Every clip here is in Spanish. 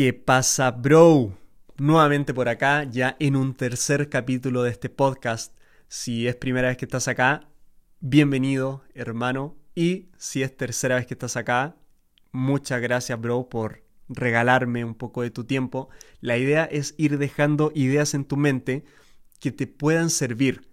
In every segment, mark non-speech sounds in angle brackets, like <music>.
¿Qué pasa, bro? Nuevamente por acá, ya en un tercer capítulo de este podcast. Si es primera vez que estás acá, bienvenido, hermano. Y si es tercera vez que estás acá, muchas gracias, bro, por regalarme un poco de tu tiempo. La idea es ir dejando ideas en tu mente que te puedan servir,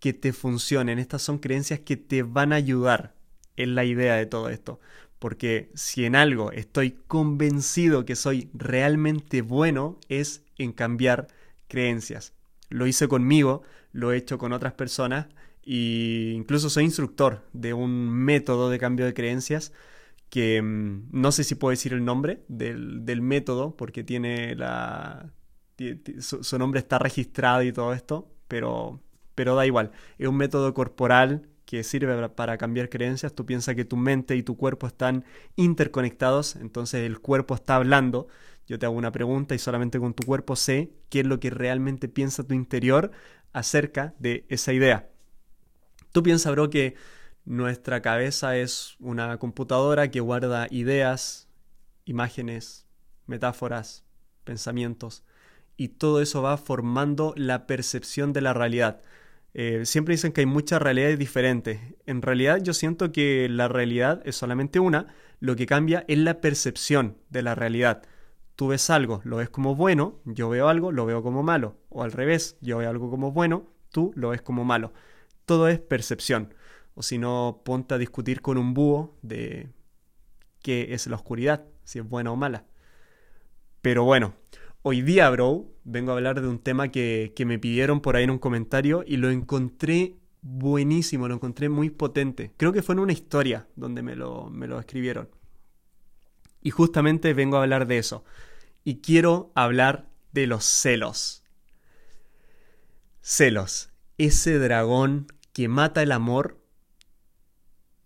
que te funcionen. Estas son creencias que te van a ayudar. en la idea de todo esto. Porque si en algo estoy convencido que soy realmente bueno es en cambiar creencias. Lo hice conmigo, lo he hecho con otras personas e incluso soy instructor de un método de cambio de creencias que mm, no sé si puedo decir el nombre del, método porque tiene la... Su, su, nombre está registrado y todo esto, pero, pero da igual. Es un método corporal que sirve para cambiar creencias. Tú piensas que tu mente y tu cuerpo están interconectados, entonces el cuerpo está hablando. Yo te hago una pregunta y solamente con tu cuerpo sé qué es lo que realmente piensa tu interior acerca de esa idea. Tú piensas, bro, que nuestra cabeza es una computadora que guarda ideas, imágenes, metáforas, pensamientos, y todo eso va formando la percepción de la realidad. Eh, siempre dicen que hay muchas realidades diferentes. En realidad yo siento que la realidad es solamente una, lo que cambia es la percepción de la realidad. Tú ves algo, lo ves como bueno, yo veo algo, lo veo como malo. O al revés, yo veo algo como bueno, tú lo ves como malo. Todo es percepción. O si no, ponte a discutir con un búho de qué es la oscuridad, si es buena o mala. Pero bueno, Hoy día, bro, vengo a hablar de un tema que, me pidieron por ahí en un comentario y lo encontré buenísimo, lo encontré muy potente. Creo que fue en una historia donde me lo, me lo escribieron. Y justamente vengo a hablar de eso. Y quiero hablar de los celos. Celos. Ese dragón que mata el amor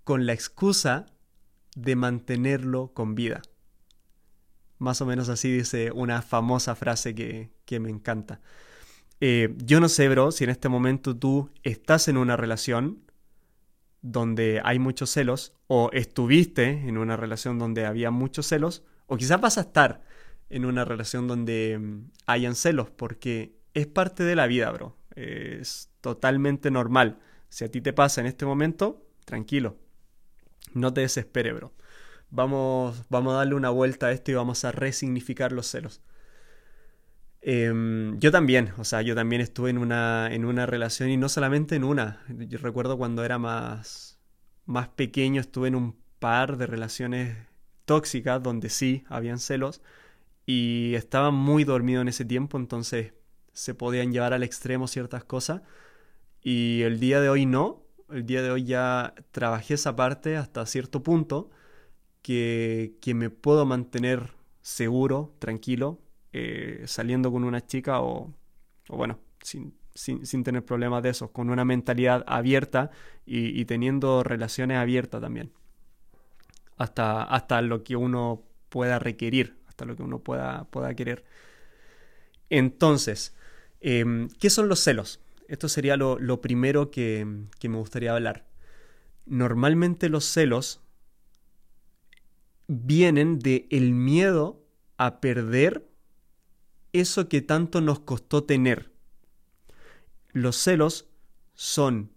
con la excusa de mantenerlo con vida. Más o menos así dice una famosa frase que, me encanta. Eh, yo no sé, bro, si en este momento tú estás en una relación donde hay muchos celos, o estuviste en una relación donde había muchos celos, o quizás vas a estar en una relación donde mm, hayan celos, porque es parte de la vida, bro. Es totalmente normal. Si a ti te pasa en este momento, tranquilo. No te desesperes, bro vamos, vamos a darle una vuelta a esto y vamos a resignificar los celos. Em, yo también, o sea, yo también estuve en una, en una relación y no solamente en una. Yo recuerdo cuando era más, más pequeño estuve en un par de relaciones tóxicas donde sí habían celos y estaba muy dormido en ese tiempo, entonces se podían llevar al extremo ciertas cosas y el día de hoy no. El día de hoy ya trabajé esa parte hasta cierto punto que, me puedo mantener seguro, tranquilo, eh, saliendo con una chica o, bueno, sin, tener problemas de esos, con una mentalidad abierta y, teniendo relaciones abiertas también. Hasta, hasta lo que uno pueda requerir, hasta lo que uno pueda, pueda querer. Entonces, em, ¿qué son los celos? Esto sería lo, lo primero que, que me gustaría hablar. Normalmente los celos vienen de el miedo a perder eso que tanto nos costó tener. Los celos son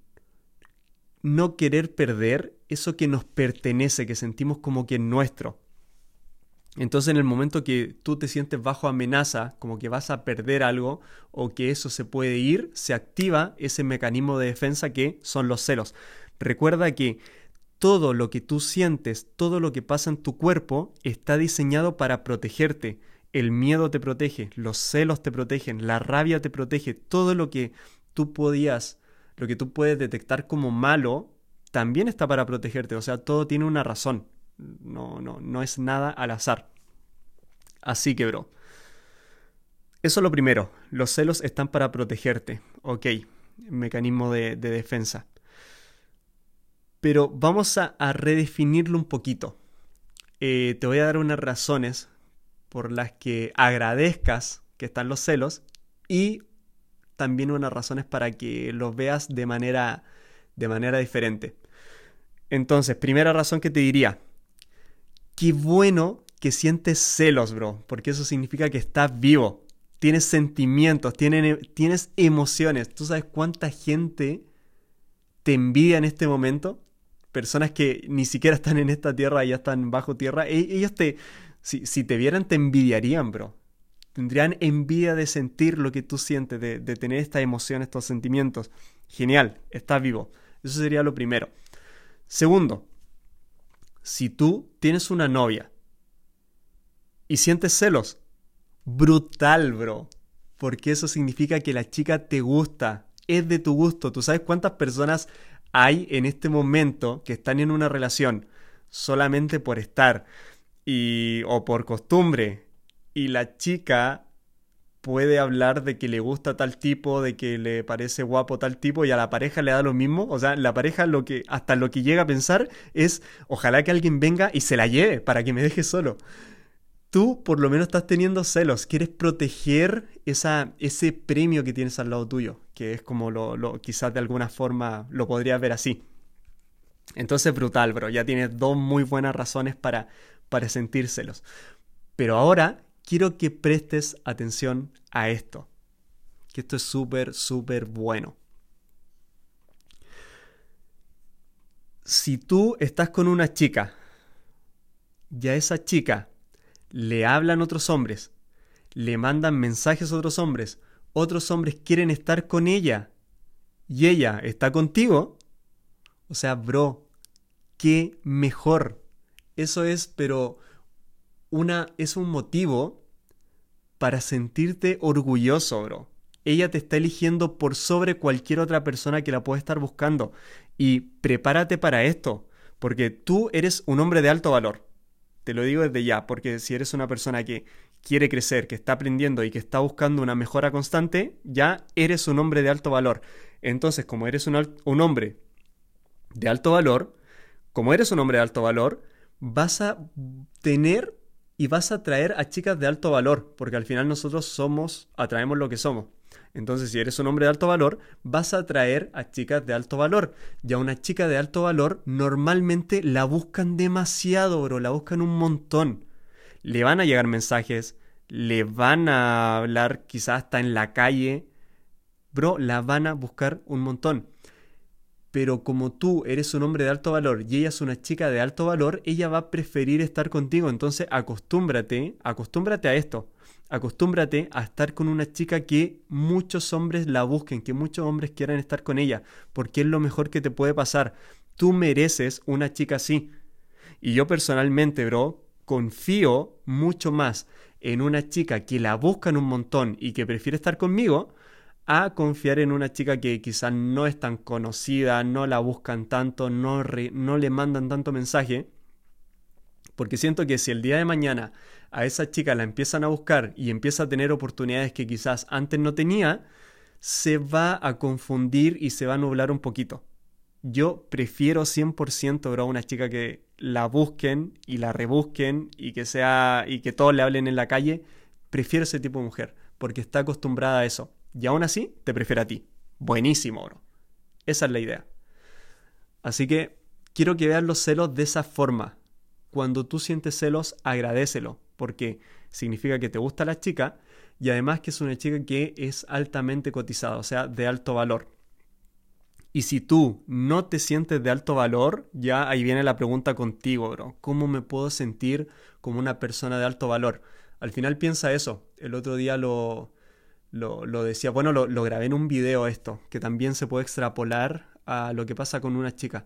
no querer perder eso que nos pertenece, que sentimos como que es nuestro. Entonces en el momento que tú te sientes bajo amenaza, como que vas a perder algo o que eso se puede ir, se activa ese mecanismo de defensa que son los celos. Recuerda que todo lo que tú sientes, todo lo que pasa en tu cuerpo está diseñado para protegerte. El miedo te protege, los celos te protegen, la rabia te protege, todo lo que tú podías, lo que tú puedes detectar como malo, también está para protegerte. O sea, todo tiene una razón. No, no, no es nada al azar. Así que, bro. Eso es lo primero. Los celos están para protegerte. Ok. Mecanismo de, de defensa pero vamos a, redefinirlo un poquito. Eh, te voy a dar unas razones por las que agradezcas que están los celos y también unas razones para que los veas de manera, de manera diferente. Entonces, primera razón que te diría, qué bueno que sientes celos, bro, porque eso significa que estás vivo, tienes sentimientos, tienes, tienes emociones. ¿Tú sabes cuánta gente te envidia en este momento? Personas que ni siquiera están en esta tierra, ya están bajo tierra. E, ellos te, si, si te vieran, te envidiarían, bro. Tendrían envidia de sentir lo que tú sientes, de, de tener esta emoción, estos sentimientos. Genial, estás vivo. Eso sería lo primero. Segundo, si tú tienes una novia y sientes celos, brutal, bro. Porque eso significa que la chica te gusta, es de tu gusto. ¿Tú sabes cuántas personas hay en este momento que están en una relación solamente por estar y o por costumbre y la chica puede hablar de que le gusta tal tipo, de que le parece guapo tal tipo y a la pareja le da lo mismo. O sea, la pareja lo que hasta lo que llega a pensar es ojalá que alguien venga y se la lleve para que me deje solo. Tú por lo menos estás teniendo celos, quieres proteger ese premio que tienes al lado tuyo, que es como lo, quizás de alguna forma lo podrías ver así. Entonces brutal, bro, ya tienes dos muy buenas razones para, para sentir celos. Pero ahora quiero que prestes atención a esto, que esto es súper, súper bueno. Si tú estás con una chica y a esa chica le hablan otros hombres, le mandan mensajes a otros hombres, otros hombres quieren estar con ella y ella está contigo, o sea, bro, qué mejor. Eso es, pero una, es un motivo para sentirte orgulloso, bro. Ella te está eligiendo por sobre cualquier otra persona que la pueda estar buscando. Y prepárate para esto, porque tú eres un hombre de alto valor. Te lo digo desde ya, porque si eres una persona que quiere crecer, que está aprendiendo y que está buscando una mejora constante, ya eres un hombre de alto valor. Entonces, como eres un, hombre de alto valor, como eres un hombre de alto valor, vas a tener y vas a atraer a chicas de alto valor, porque al final nosotros somos, atraemos lo que somos. Entonces, si eres un hombre de alto valor, vas a atraer a chicas de alto valor. Y a una chica de alto valor normalmente la buscan demasiado, bro, la buscan un montón. Le van a llegar mensajes, le van a hablar quizás hasta en la calle. Bro, la van a buscar un montón pero como tú eres un hombre de alto valor y ella es una chica de alto valor, ella va a preferir estar contigo. Entonces acostúmbrate, acostúmbrate a esto. Acostúmbrate a estar con una chica que muchos hombres la busquen, que muchos hombres quieran estar con ella, porque es lo mejor que te puede pasar. Tú mereces una chica así. Y yo personalmente, bro, confío mucho más en una chica que la buscan un montón y que prefiere estar conmigo a confiar en una chica que quizás no es tan conocida, no la buscan tanto, no, no le mandan tanto mensaje. Porque siento que si el día de mañana a esa chica la empiezan a buscar y empieza a tener oportunidades que quizás antes no tenía, se va a confundir y se va a nublar un poquito. Yo prefiero 100% a una chica que la busquen y la rebusquen y que sea y que todos le hablen en la calle. Prefiero ese tipo de mujer porque está acostumbrada a eso y aún así te prefiere a ti. Buenísimo, bro. Esa es la idea. Así que quiero que veas los celos de esa forma. Cuando tú sientes celos, agradecelo, porque significa que te gusta la chica y además que es una chica que es altamente cotizada, o sea, de alto valor. Y si tú no te sientes de alto valor, ya ahí viene la pregunta contigo, bro. ¿Cómo me puedo sentir como una persona de alto valor? Al final piensa eso. El otro día lo, lo, decía. Bueno, lo, lo, grabé en un video esto, que también se puede extrapolar a lo que pasa con una chica.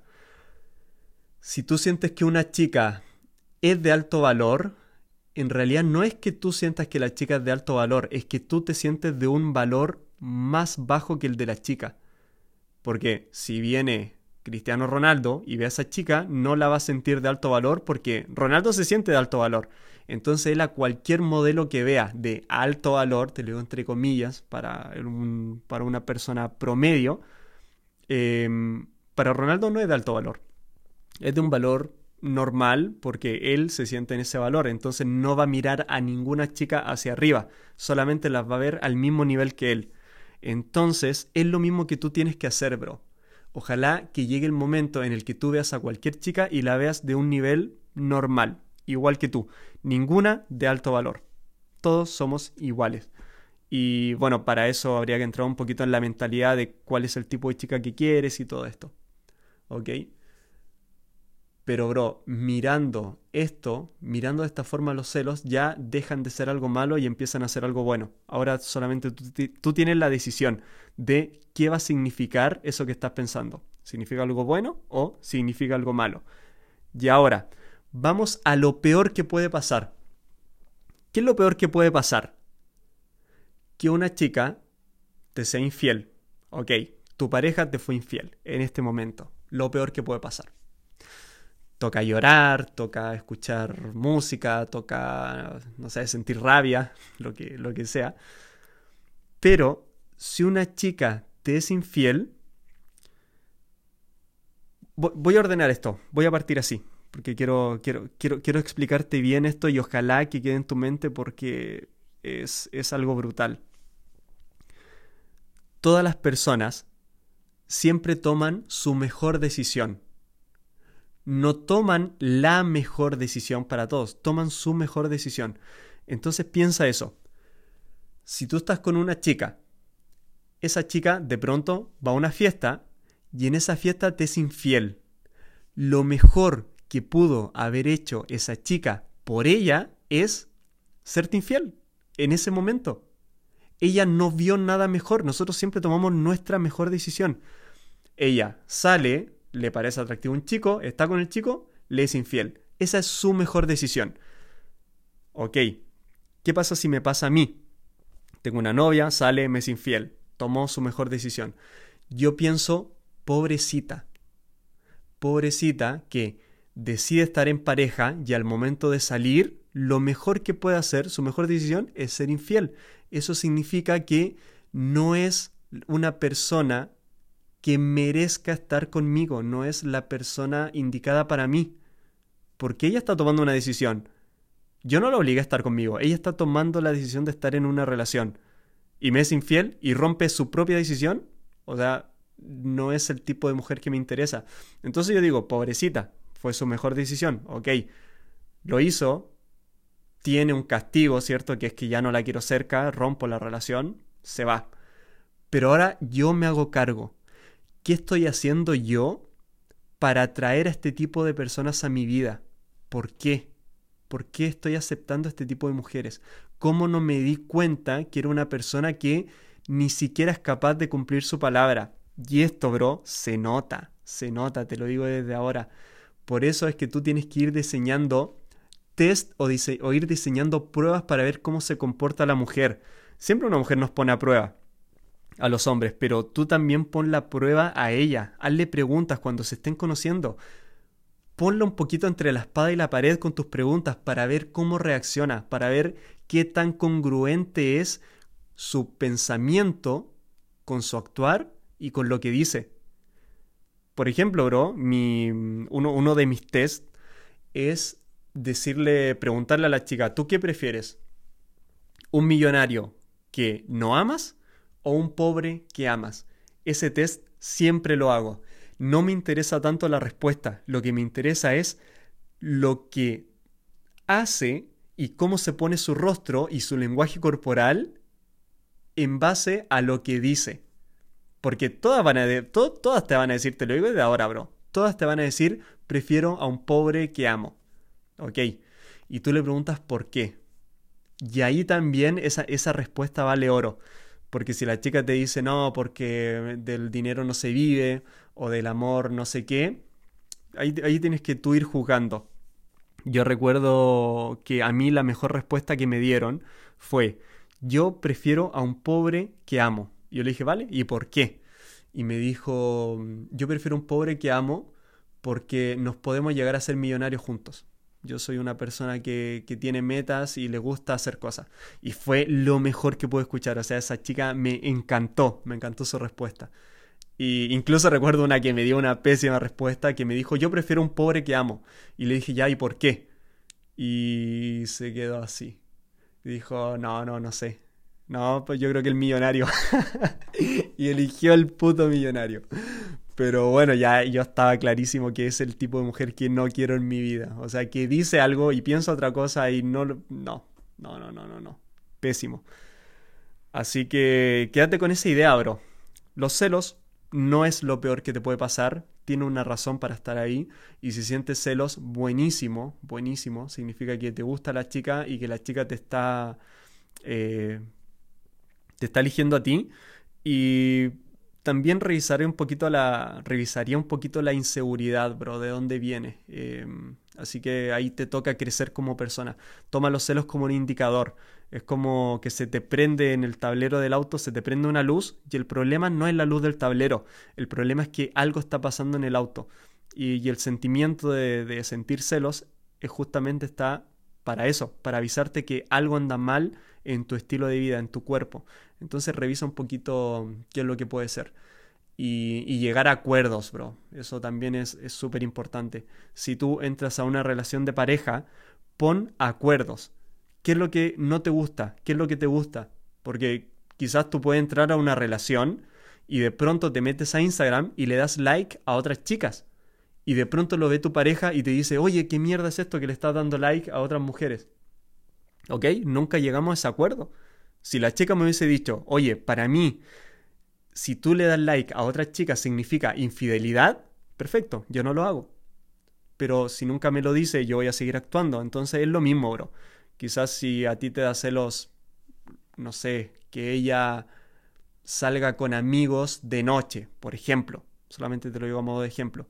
Si tú sientes que una chica es de alto valor, en realidad no es que tú sientas que la chica es de alto valor, es que tú te sientes de un valor más bajo que el de la chica. Porque si viene Cristiano Ronaldo y ve a esa chica, no la va a sentir de alto valor porque Ronaldo se siente de alto valor. Entonces él a cualquier modelo que vea de alto valor, te lo digo entre comillas, para, para una persona promedio, em, para Ronaldo no es de alto valor. Es de un valor normal porque él se siente en ese valor. Entonces no va a mirar a ninguna chica hacia arriba, solamente las va a ver al mismo nivel que él. Entonces es lo mismo que tú tienes que hacer, bro. Ojalá que llegue el momento en el que tú veas a cualquier chica y la veas de un nivel normal, igual que tú. Ninguna de alto valor. Todos somos iguales. Y bueno, para eso habría que entrar un poquito en la mentalidad de cuál es el tipo de chica que quieres y todo esto. ¿Ok? Pero bro, mirando esto, mirando de esta forma los celos, ya dejan de ser algo malo y empiezan a ser algo bueno. Ahora solamente tú, tienes la decisión de qué va a significar eso que estás pensando. ¿Significa algo bueno o significa algo malo? Y ahora, vamos a lo peor que puede pasar. ¿Qué es lo peor que puede pasar? Que una chica te sea infiel. Ok, tu pareja te fue infiel en este momento. Lo peor que puede pasar toca llorar, toca escuchar música, toca, no sé, sentir rabia, <laughs> lo que, lo que sea. Pero si una chica te es infiel, voy a ordenar esto, voy a partir así, porque quiero, quiero, quiero, quiero explicarte bien esto y ojalá que quede en tu mente porque es, es algo brutal. Todas las personas siempre toman su mejor decisión no toman la mejor decisión para todos, toman su mejor decisión. Entonces piensa eso. Si tú estás con una chica, esa chica de pronto va a una fiesta y en esa fiesta te es infiel. Lo mejor que pudo haber hecho esa chica por ella es serte infiel en ese momento. Ella no vio nada mejor, nosotros siempre tomamos nuestra mejor decisión. Ella sale, le parece atractivo un chico, está con el chico, le es infiel. Esa es su mejor decisión. Ok, ¿qué pasa si me pasa a mí? Tengo una novia, sale, me es infiel. Tomó su mejor decisión. Yo pienso, pobrecita. Pobrecita que decide estar en pareja y al momento de salir, lo mejor que puede hacer, su mejor decisión, es ser infiel. Eso significa que no es una persona que merezca estar conmigo, no es la persona indicada para mí. Porque ella está tomando una decisión. Yo no la obligué a estar conmigo, ella está tomando la decisión de estar en una relación. Y me es infiel y rompe su propia decisión. O sea, no es el tipo de mujer que me interesa. Entonces yo digo, pobrecita, fue su mejor decisión. Ok, lo hizo, tiene un castigo, ¿cierto? Que es que ya no la quiero cerca, rompo la relación, se va. Pero ahora yo me hago cargo. ¿Qué estoy haciendo yo para atraer a este tipo de personas a mi vida? ¿Por qué? ¿Por qué estoy aceptando a este tipo de mujeres? ¿Cómo no me di cuenta que era una persona que ni siquiera es capaz de cumplir su palabra? Y esto, bro, se nota, se nota, te lo digo desde ahora. Por eso es que tú tienes que ir diseñando test o, o ir diseñando pruebas para ver cómo se comporta la mujer. Siempre una mujer nos pone a prueba a los hombres, pero tú también pon la prueba a ella. Hazle preguntas cuando se estén conociendo. Ponlo un poquito entre la espada y la pared con tus preguntas para ver cómo reacciona, para ver qué tan congruente es su pensamiento con su actuar y con lo que dice. Por ejemplo, bro, mi, uno, uno de mis tests es decirle, preguntarle a la chica, ¿tú qué prefieres? ¿Un millonario que no amas o un pobre que amas? Ese test siempre lo hago. No me interesa tanto la respuesta, lo que me interesa es lo que hace y cómo se pone su rostro y su lenguaje corporal en base a lo que dice. Porque todas, van a todas te van a decir, te lo digo de ahora, bro. Todas te van a decir, prefiero a un pobre que amo. ¿Ok? Y tú le preguntas por qué. Y ahí también esa, esa respuesta vale oro. Porque si la chica te dice no, porque del dinero no se vive o del amor no sé qué, ahí, ahí tienes que tú ir juzgando. Yo recuerdo que a mí la mejor respuesta que me dieron fue, yo prefiero a un pobre que amo. Yo le dije, vale, ¿y por qué? Y me dijo, yo prefiero un pobre que amo porque nos podemos llegar a ser millonarios juntos. Yo soy una persona que, tiene metas y le gusta hacer cosas. Y fue lo mejor que pude escuchar. O sea, esa chica me encantó, me encantó su respuesta. Y incluso recuerdo una que me dio una pésima respuesta que me dijo, yo prefiero un pobre que amo. Y le dije, ya, ¿y por qué? Y se quedó así. Dijo, no, no, no sé. No, pues yo creo que el millonario. <laughs> y eligió el puto millonario. Pero bueno, ya yo estaba clarísimo que es el tipo de mujer que no quiero en mi vida. O sea, que dice algo y piensa otra cosa y no, no, no, no, no, no, no. Pésimo. Así que quédate con esa idea, bro. Los celos no es lo peor que te puede pasar, tiene una razón para estar ahí y si sientes celos, buenísimo, buenísimo, significa que te gusta la chica y que la chica te está, eh, te está eligiendo a ti y también revisaré un poquito la, revisaría un poquito la inseguridad, bro, de dónde viene. Em, así que ahí te toca crecer como persona. Toma los celos como un indicador. Es como que se te prende en el tablero del auto, se te prende una luz y el problema no es la luz del tablero. El problema es que algo está pasando en el auto. Y, el sentimiento de, de sentir celos es justamente está para eso, para avisarte que algo anda mal en tu estilo de vida, en tu cuerpo. Entonces revisa un poquito qué es lo que puede ser. Y, llegar a acuerdos, bro. Eso también es súper importante. Si tú entras a una relación de pareja, pon acuerdos. ¿Qué es lo que no te gusta? ¿Qué es lo que te gusta? Porque quizás tú puedes entrar a una relación y de pronto te metes a Instagram y le das like a otras chicas. Y de pronto lo ve tu pareja y te dice, oye, ¿qué mierda es esto que le estás dando like a otras mujeres? ¿Ok? Nunca llegamos a ese acuerdo. Si la chica me hubiese dicho, oye, para mí, si tú le das like a otra chica significa infidelidad, perfecto, yo no lo hago. Pero si nunca me lo dice, yo voy a seguir actuando. Entonces es lo mismo, bro. Quizás si a ti te da celos, no sé, que ella salga con amigos de noche, por ejemplo. Solamente te lo digo a modo de ejemplo.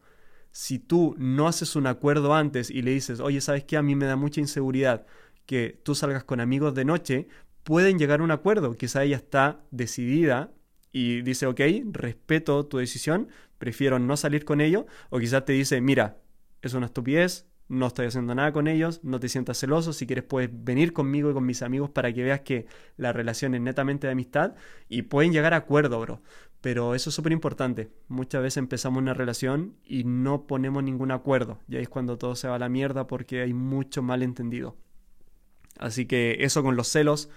Si tú no haces un acuerdo antes y le dices, oye, ¿sabes qué? A mí me da mucha inseguridad que tú salgas con amigos de noche, pueden llegar a un acuerdo. Quizá ella está decidida y dice, ok, respeto tu decisión, prefiero no salir con ellos. O quizás te dice, mira, es una estupidez, no estoy haciendo nada con ellos, no te sientas celoso, si quieres puedes venir conmigo y con mis amigos para que veas que la relación es netamente de amistad y pueden llegar a acuerdo, bro. Pero eso es súper importante. Muchas veces empezamos una relación y no ponemos ningún acuerdo. Y ahí es cuando todo se va a la mierda porque hay mucho malentendido. Así que eso con los celos,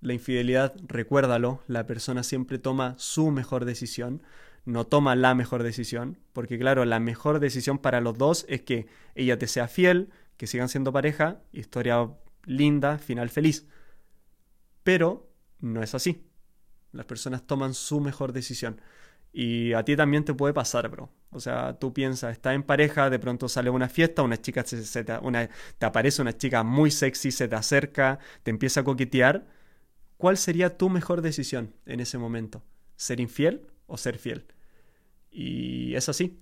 la infidelidad, recuérdalo, la persona siempre toma su mejor decisión, no toma la mejor decisión, porque claro, la mejor decisión para los dos es que ella te sea fiel, que sigan siendo pareja, historia linda, final feliz. Pero no es así. Las personas toman su mejor decisión. Y a ti también te puede pasar, bro. O sea, tú piensas, estás en pareja, de pronto sale una fiesta, una chica se, te, una, te aparece una chica muy sexy, se te acerca, te empieza a coquetear. ¿Cuál sería tu mejor decisión en ese momento? ¿Ser infiel o ser fiel? Y es así.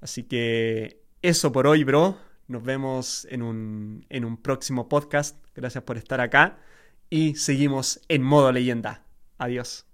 Así que eso por hoy, bro. Nos vemos en un, en un próximo podcast. Gracias por estar acá. Y seguimos en modo leyenda. Adiós.